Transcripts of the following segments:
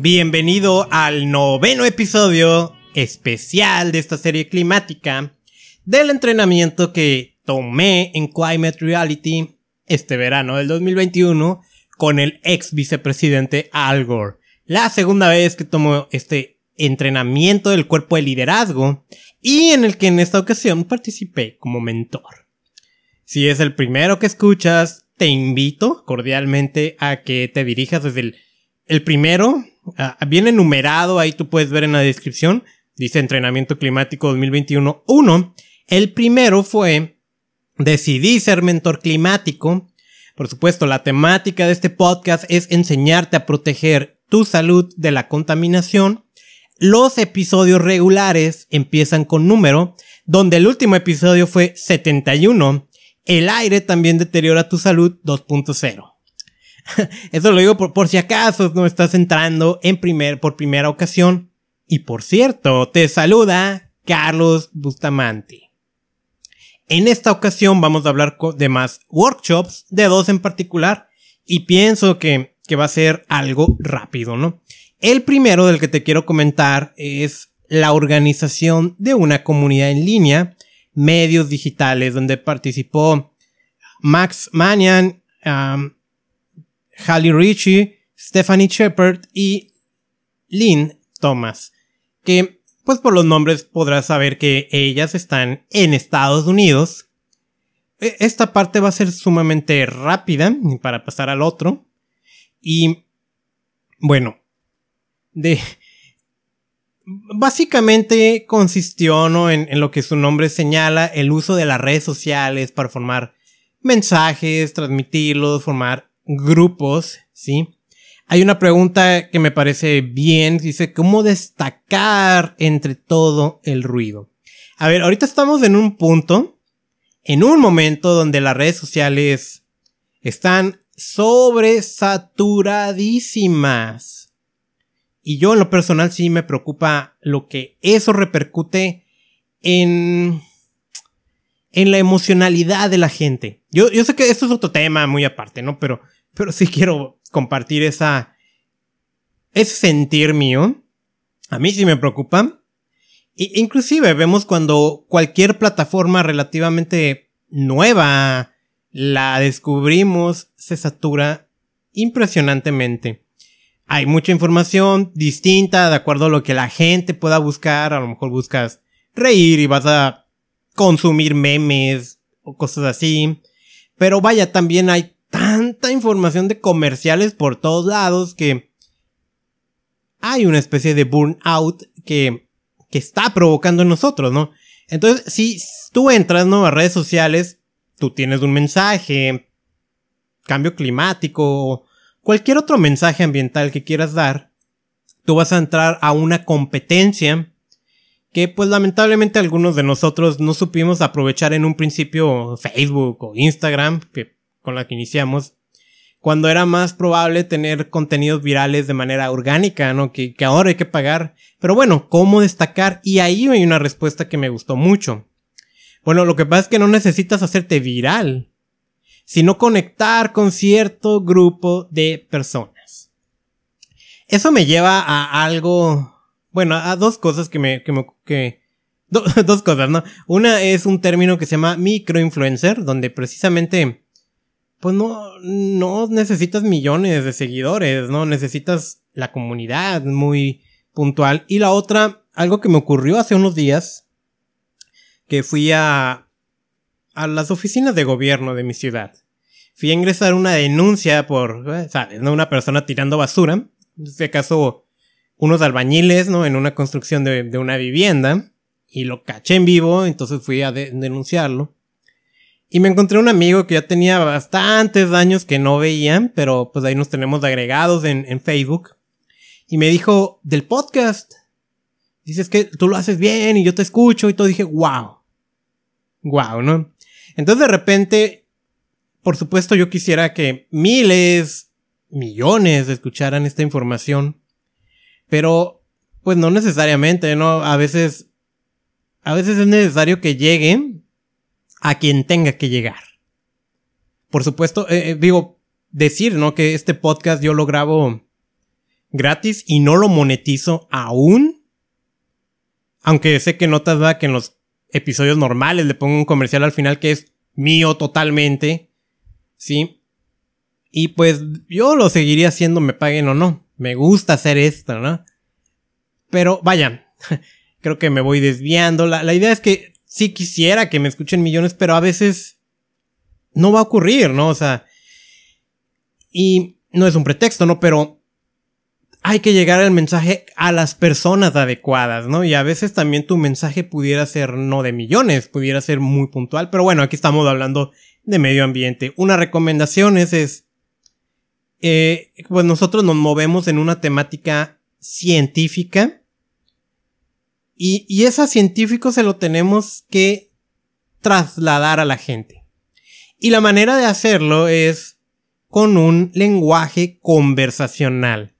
Bienvenido al noveno episodio especial de esta serie climática del entrenamiento que tomé en Climate Reality este verano del 2021 con el ex vicepresidente Al Gore. La segunda vez que tomo este entrenamiento del cuerpo de liderazgo y en el que en esta ocasión participé como mentor. Si es el primero que escuchas, te invito cordialmente a que te dirijas desde el, el primero Ah, viene numerado, ahí tú puedes ver en la descripción. Dice Entrenamiento Climático 2021 1. El primero fue Decidí ser mentor climático. Por supuesto, la temática de este podcast es enseñarte a proteger tu salud de la contaminación. Los episodios regulares empiezan con número, donde el último episodio fue 71. El aire también deteriora tu salud 2.0. Eso lo digo por, si acaso no estás entrando en primer, por primera ocasión. Y por cierto, te saluda Carlos Bustamante. En esta ocasión vamos a hablar de más workshops, de dos en particular, y pienso que, que va a ser algo rápido, ¿no? El primero del que te quiero comentar es la organización de una comunidad en línea, medios digitales, donde participó Max Manian, Halle Ritchie, Stephanie Shepard y Lynn Thomas, que pues por los nombres podrás saber que ellas están en Estados Unidos. E, esta parte va a ser sumamente rápida para pasar al otro. Y bueno, de... Básicamente consistió ¿no? en, en lo que su nombre señala, el uso de las redes sociales para formar mensajes, transmitirlos, formar grupos, ¿sí? Hay una pregunta que me parece bien, dice, ¿cómo destacar entre todo el ruido? A ver, ahorita estamos en un punto, en un momento donde las redes sociales están sobresaturadísimas. Y yo en lo personal sí me preocupa lo que eso repercute en en la emocionalidad de la gente. Yo, yo sé que esto es otro tema muy aparte, ¿no? Pero pero sí quiero compartir esa, ese sentir mío. A mí sí me preocupa. E inclusive vemos cuando cualquier plataforma relativamente nueva la descubrimos, se satura impresionantemente. Hay mucha información distinta de acuerdo a lo que la gente pueda buscar. A lo mejor buscas reír y vas a consumir memes o cosas así. Pero vaya, también hay información de comerciales por todos lados que hay una especie de burnout que, que está provocando en nosotros, ¿no? Entonces, si tú entras. A redes sociales, tú tienes un mensaje, cambio climático, cualquier otro mensaje ambiental que quieras dar, tú vas a entrar a una competencia que pues lamentablemente algunos de nosotros no supimos aprovechar en un principio Facebook o Instagram, que con la que iniciamos, cuando era más probable tener contenidos virales de manera orgánica, ¿no? Que, que ahora hay que pagar. Pero bueno, ¿cómo destacar? Y ahí hay una respuesta que me gustó mucho. Bueno, lo que pasa es que no necesitas hacerte viral, sino conectar con cierto grupo de personas. Eso me lleva a algo, bueno, a dos cosas que me, que me, que, dos cosas, ¿no? Una es un término que se llama microinfluencer, donde precisamente pues no, no necesitas millones de seguidores, ¿no? Necesitas la comunidad muy puntual. Y la otra, algo que me ocurrió hace unos días, que fui a, a las oficinas de gobierno de mi ciudad. Fui a ingresar una denuncia por, eh, ¿sabes? ¿no? Una persona tirando basura. En este caso, unos albañiles, ¿no? En una construcción de, de una vivienda. Y lo caché en vivo, entonces fui a denunciarlo. Y me encontré un amigo que ya tenía bastantes años que no veían, pero pues ahí nos tenemos agregados en, en Facebook. Y me dijo, del podcast. Dices que tú lo haces bien y yo te escucho y todo. Dije, wow. Wow, ¿no? Entonces de repente, por supuesto yo quisiera que miles, millones escucharan esta información. Pero, pues no necesariamente, ¿no? A veces, a veces es necesario que lleguen a quien tenga que llegar. Por supuesto, eh, eh, digo, decir, ¿no? Que este podcast yo lo grabo gratis y no lo monetizo aún. Aunque sé que notas va que en los episodios normales le pongo un comercial al final que es mío totalmente. ¿Sí? Y pues yo lo seguiría haciendo, me paguen o no. Me gusta hacer esto, ¿no? Pero vaya, creo que me voy desviando. La, la idea es que sí quisiera que me escuchen millones, pero a veces no va a ocurrir, ¿no? O sea, y no es un pretexto, ¿no? Pero hay que llegar el mensaje a las personas adecuadas, ¿no? Y a veces también tu mensaje pudiera ser no de millones, pudiera ser muy puntual, pero bueno, aquí estamos hablando de medio ambiente. Una recomendación es, es eh, pues nosotros nos movemos en una temática científica y, y ese científico se lo tenemos que trasladar a la gente. Y la manera de hacerlo es con un lenguaje conversacional.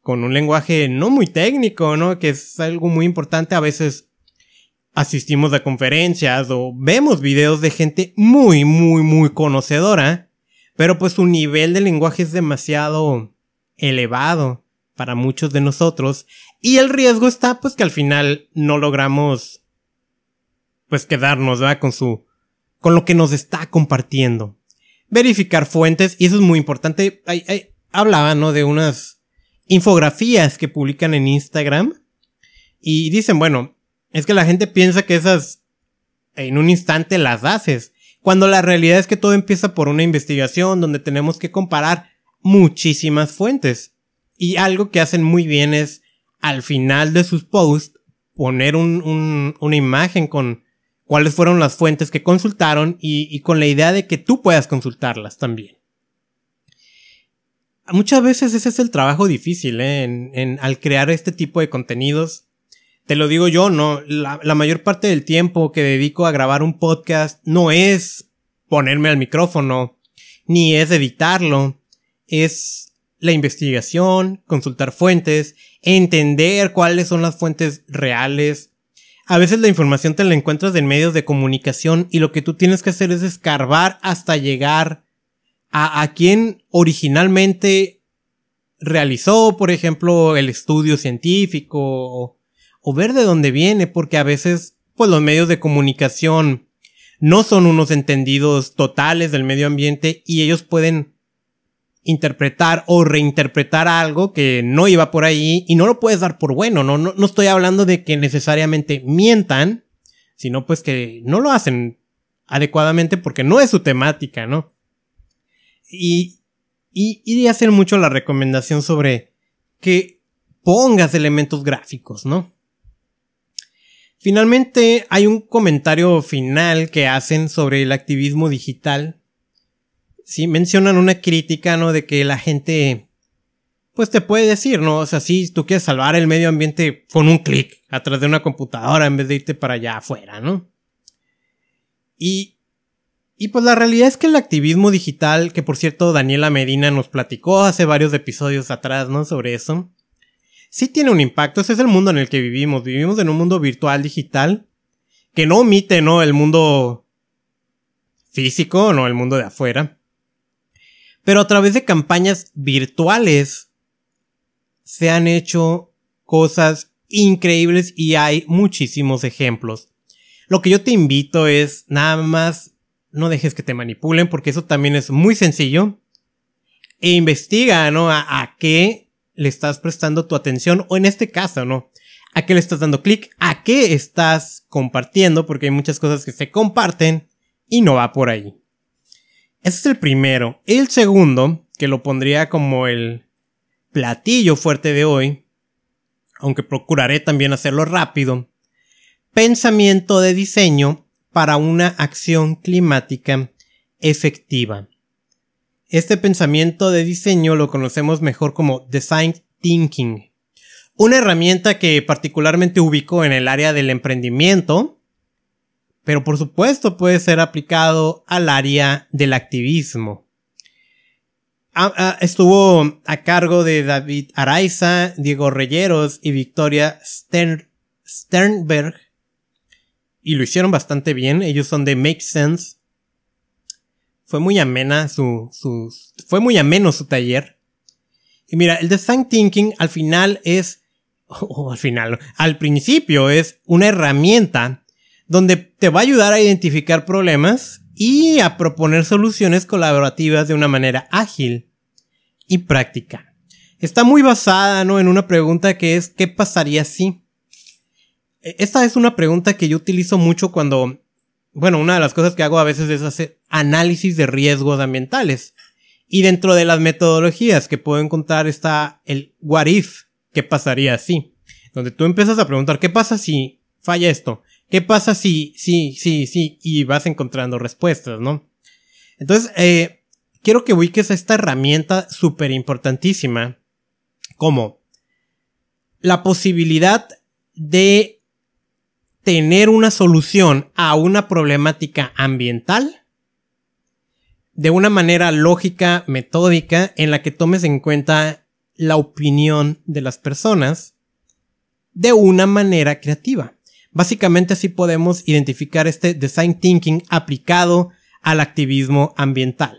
Con un lenguaje no muy técnico, ¿no? Que es algo muy importante. A veces asistimos a conferencias o vemos videos de gente muy, muy, muy conocedora. Pero pues su nivel de lenguaje es demasiado elevado para muchos de nosotros. Y el riesgo está pues que al final no logramos pues quedarnos, ¿verdad? Con su, con lo que nos está compartiendo verificar fuentes, y eso es muy importante. Hablaba, ¿no? De unas infografías que publican en Instagram. Y dicen, bueno, es que la gente piensa que esas en un instante las haces. Cuando la realidad es que todo empieza por una investigación donde tenemos que comparar muchísimas fuentes. Y algo que hacen muy bien es al final de sus posts poner un, una imagen con cuáles fueron las fuentes que consultaron y, con la idea de que tú puedas consultarlas también. Muchas veces ese es el trabajo difícil, ¿eh? en, al crear este tipo de contenidos. Te lo digo yo, no, la, la mayor parte del tiempo que dedico a grabar un podcast no es ponerme al micrófono, ni es editarlo, es la investigación, consultar fuentes, entender cuáles son las fuentes reales, a veces la información te la encuentras en medios de comunicación y lo que tú tienes que hacer es escarbar hasta llegar a, quien originalmente realizó, por ejemplo, el estudio científico o, o ver de dónde viene, porque a veces, pues los medios de comunicación no son unos entendidos totales del medio ambiente y ellos pueden interpretar o reinterpretar algo que no iba por ahí y no lo puedes dar por bueno, no, no, no estoy hablando de que necesariamente mientan, sino pues que no lo hacen adecuadamente porque no es su temática, ¿no? Y, y, y hacen mucho la recomendación sobre que pongas elementos gráficos, ¿no? Finalmente hay un comentario final que hacen sobre el activismo digital sí mencionan una crítica, ¿no? De que la gente, pues te puede decir, ¿no? O sea, si tú quieres salvar el medio ambiente con un clic atrás de una computadora en vez de irte para allá afuera, ¿no? Y, y pues la realidad es que el activismo digital, que por cierto Daniela Medina nos platicó hace varios episodios atrás, ¿no? Sobre eso. Sí tiene un impacto, ese es el mundo en el que vivimos. Vivimos en un mundo virtual digital que no omite, ¿no? El mundo físico, no el mundo de afuera. Pero a través de campañas virtuales se han hecho cosas increíbles y hay muchísimos ejemplos. Lo que yo te invito es nada más no dejes que te manipulen porque eso también es muy sencillo. E investiga, ¿no? A, a qué le estás prestando tu atención o en este caso, ¿no? A qué le estás dando clic, a qué estás compartiendo porque hay muchas cosas que se comparten y no va por ahí. Ese es el primero. El segundo, que lo pondría como el platillo fuerte de hoy, aunque procuraré también hacerlo rápido, pensamiento de diseño para una acción climática efectiva. Este pensamiento de diseño lo conocemos mejor como Design Thinking, una herramienta que particularmente ubico en el área del emprendimiento, pero por supuesto puede ser aplicado al área del activismo. Ah, ah, estuvo a cargo de David Araiza, Diego Reyeros y Victoria Sternberg. Y lo hicieron bastante bien. Ellos son de Make Sense. Fue muy amena su, su, fue muy ameno su taller. Y mira, el design thinking al final es, o al final, al principio es una herramienta donde te va a ayudar a identificar problemas y a proponer soluciones colaborativas de una manera ágil y práctica. Está muy basada, ¿no? En una pregunta que es, ¿qué pasaría si? E, esta es una pregunta que yo utilizo mucho cuando, bueno, una de las cosas que hago a veces es hacer análisis de riesgos ambientales. Y dentro de las metodologías que puedo encontrar está el what if, ¿qué pasaría si? Donde tú empiezas a preguntar, ¿qué pasa si falla esto? ¿Qué pasa si, sí, sí, sí? Y vas encontrando respuestas, ¿no? Entonces, eh, quiero que ubiques esta herramienta súper importantísima como la posibilidad de tener una solución a una problemática ambiental de una manera lógica, metódica, en la que tomes en cuenta la opinión de las personas de una manera creativa. Básicamente así podemos identificar este design thinking aplicado al activismo ambiental.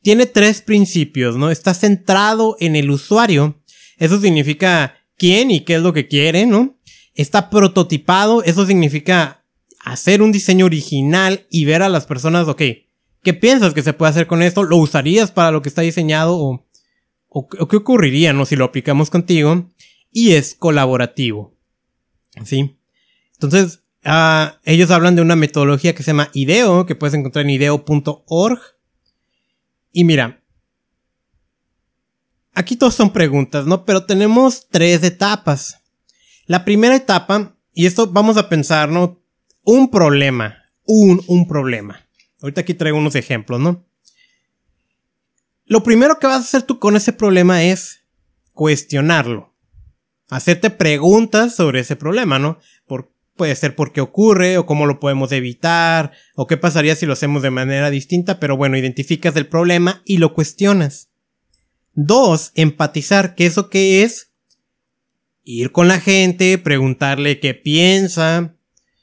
Tiene tres principios, ¿no? Está centrado en el usuario. Eso significa quién y qué es lo que quiere, ¿no? Está prototipado. Eso significa hacer un diseño original y ver a las personas, ok, ¿qué piensas que se puede hacer con esto? ¿Lo usarías para lo que está diseñado o, qué ocurriría, ¿no? Si lo aplicamos contigo. Y es colaborativo. ¿Sí? Entonces, uh, ellos hablan de una metodología que se llama IDEO, que puedes encontrar en ideo.org. Y mira, aquí todos son preguntas, ¿no? Pero tenemos tres etapas. La primera etapa, y esto vamos a pensar, ¿no? Un problema. Un, un problema. Ahorita aquí traigo unos ejemplos, ¿no? Lo primero que vas a hacer tú con ese problema es cuestionarlo. Hacerte preguntas sobre ese problema, ¿no? ¿Por Puede ser por qué ocurre o cómo lo podemos evitar o qué pasaría si lo hacemos de manera distinta, pero bueno, identificas el problema y lo cuestionas. Dos, empatizar, ¿qué eso qué es? Ir con la gente, preguntarle qué piensa,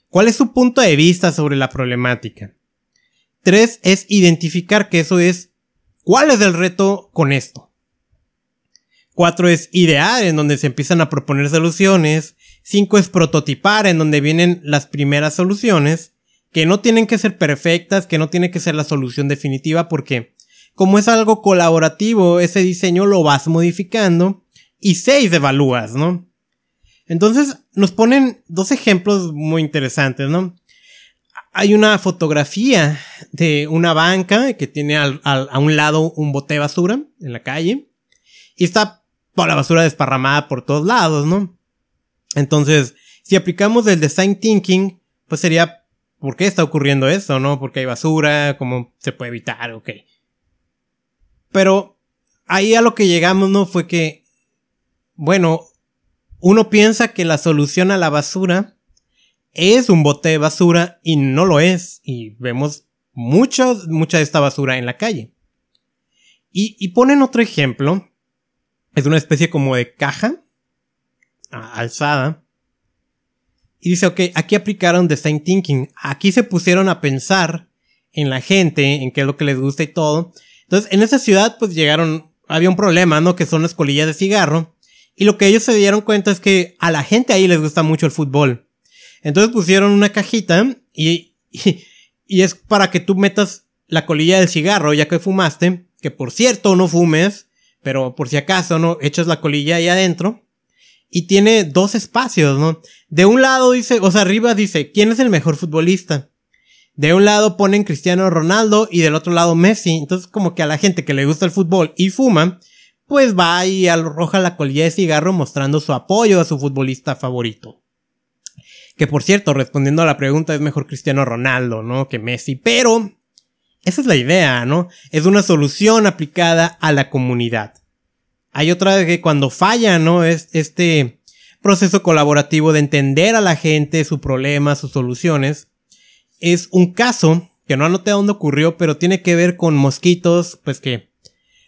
cuál es su punto de vista sobre la problemática. Tres es identificar que eso es cuál es el reto con esto. Cuatro es idear, en donde se empiezan a proponer soluciones. 5 es prototipar, en donde vienen las primeras soluciones, que no tienen que ser perfectas, que no tiene que ser la solución definitiva, porque como es algo colaborativo, ese diseño lo vas modificando. Y 6 evalúas, ¿no? Entonces nos ponen dos ejemplos muy interesantes, ¿no? Hay una fotografía de una banca que tiene a un lado un bote basura en la calle. Y está toda la basura desparramada por todos lados, ¿no? Entonces, si aplicamos el design thinking, pues sería, ¿por qué está ocurriendo esto, no? Porque hay basura, ¿cómo se puede evitar? Ok. Pero ahí a lo que llegamos, ¿no? Fue que, bueno, uno piensa que la solución a la basura es un bote de basura y no lo es. Y vemos mucha, mucha de esta basura en la calle. Y, y ponen otro ejemplo. Es una especie como de caja alzada. Y dice, ok, aquí aplicaron design thinking. Aquí se pusieron a pensar en la gente, en qué es lo que les gusta y todo. Entonces, en esa ciudad, pues llegaron, había un problema, ¿no? Que son las colillas de cigarro. Y lo que ellos se dieron cuenta es que a la gente ahí les gusta mucho el fútbol. Entonces pusieron una cajita y, y, y es para que tú metas la colilla del cigarro ya que fumaste. Que por cierto, no fumes, pero por si acaso, ¿no? Echas la colilla ahí adentro y tiene dos espacios, ¿no? De un lado dice, o sea, arriba dice, ¿quién es el mejor futbolista? De un lado ponen Cristiano Ronaldo y del otro lado Messi. Entonces, como que a la gente que le gusta el fútbol y fuma, pues va y arroja la colilla de cigarro mostrando su apoyo a su futbolista favorito. Que por cierto, respondiendo a la pregunta, es mejor Cristiano Ronaldo, ¿no? Que Messi. Pero, esa es la idea, ¿no? Es una solución aplicada a la comunidad. Hay otra que cuando falla, ¿no? Es este proceso colaborativo de entender a la gente, su problema, sus soluciones. Es un caso que no anoté dónde ocurrió, pero tiene que ver con mosquitos, pues que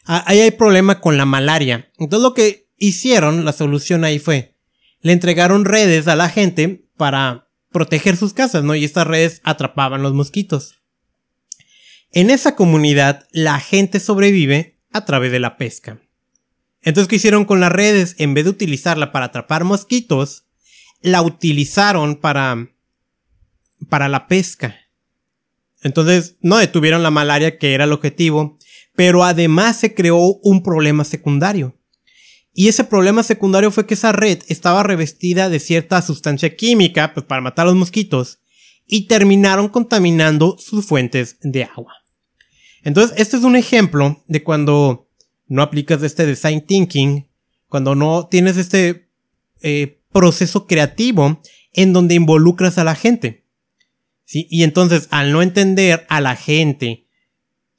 ahí hay problema con la malaria. Entonces lo que hicieron, la solución ahí fue, le entregaron redes a la gente para proteger sus casas, ¿no? Y estas redes atrapaban los mosquitos. En esa comunidad la gente sobrevive a través de la pesca. Entonces, ¿qué hicieron con las redes? En vez de utilizarla para atrapar mosquitos, la utilizaron para, para la pesca. Entonces, no detuvieron la malaria, que era el objetivo, pero además se creó un problema secundario. Y ese problema secundario fue que esa red estaba revestida de cierta sustancia química pues, para matar a los mosquitos y terminaron contaminando sus fuentes de agua. Entonces, este es un ejemplo de cuando no aplicas este design thinking, cuando no tienes este eh, proceso creativo en donde involucras a la gente. ¿sí? Y entonces, al no entender a la gente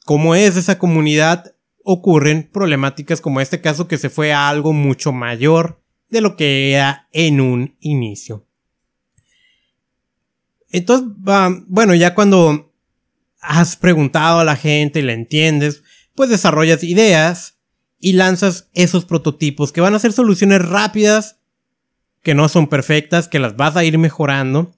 cómo es esa comunidad, ocurren problemáticas como este caso que se fue a algo mucho mayor de lo que era en un inicio. Entonces, bueno, ya cuando has preguntado a la gente y la entiendes, pues desarrollas ideas y lanzas esos prototipos que van a ser soluciones rápidas, que no son perfectas, que las vas a ir mejorando.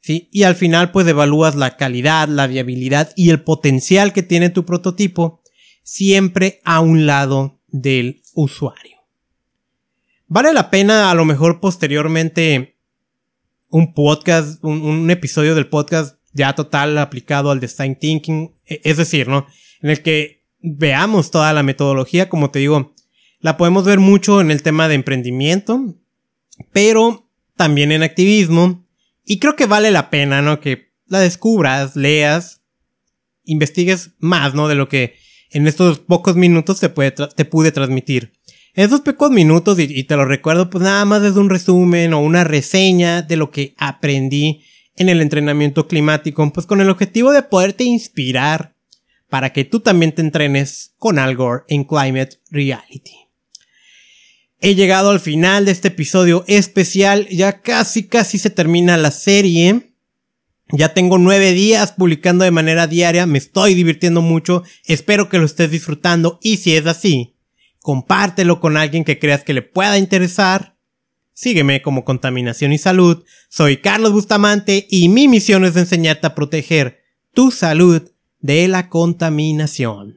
¿sí? Y al final pues evalúas la calidad, la viabilidad y el potencial que tiene tu prototipo siempre a un lado del usuario. Vale la pena a lo mejor posteriormente un podcast, un, episodio del podcast ya total aplicado al design thinking, e, es decir, ¿no? En el que veamos toda la metodología, como te digo, la podemos ver mucho en el tema de emprendimiento, pero también en activismo, y creo que vale la pena, ¿no? Que la descubras, leas, investigues más, ¿no? De lo que en estos pocos minutos te, puede te pude transmitir. En esos pocos minutos, y, te lo recuerdo, pues nada más es un resumen o una reseña de lo que aprendí en el entrenamiento climático, pues con el objetivo de poderte inspirar para que tú también te entrenes con algo en Climate Reality. He llegado al final de este episodio especial, ya casi casi se termina la serie. Ya tengo nueve días publicando de manera diaria, me estoy divirtiendo mucho, espero que lo estés disfrutando y si es así, compártelo con alguien que creas que le pueda interesar. Sígueme como Contaminación y Salud, soy Carlos Bustamante y mi misión es enseñarte a proteger tu salud de la contaminación.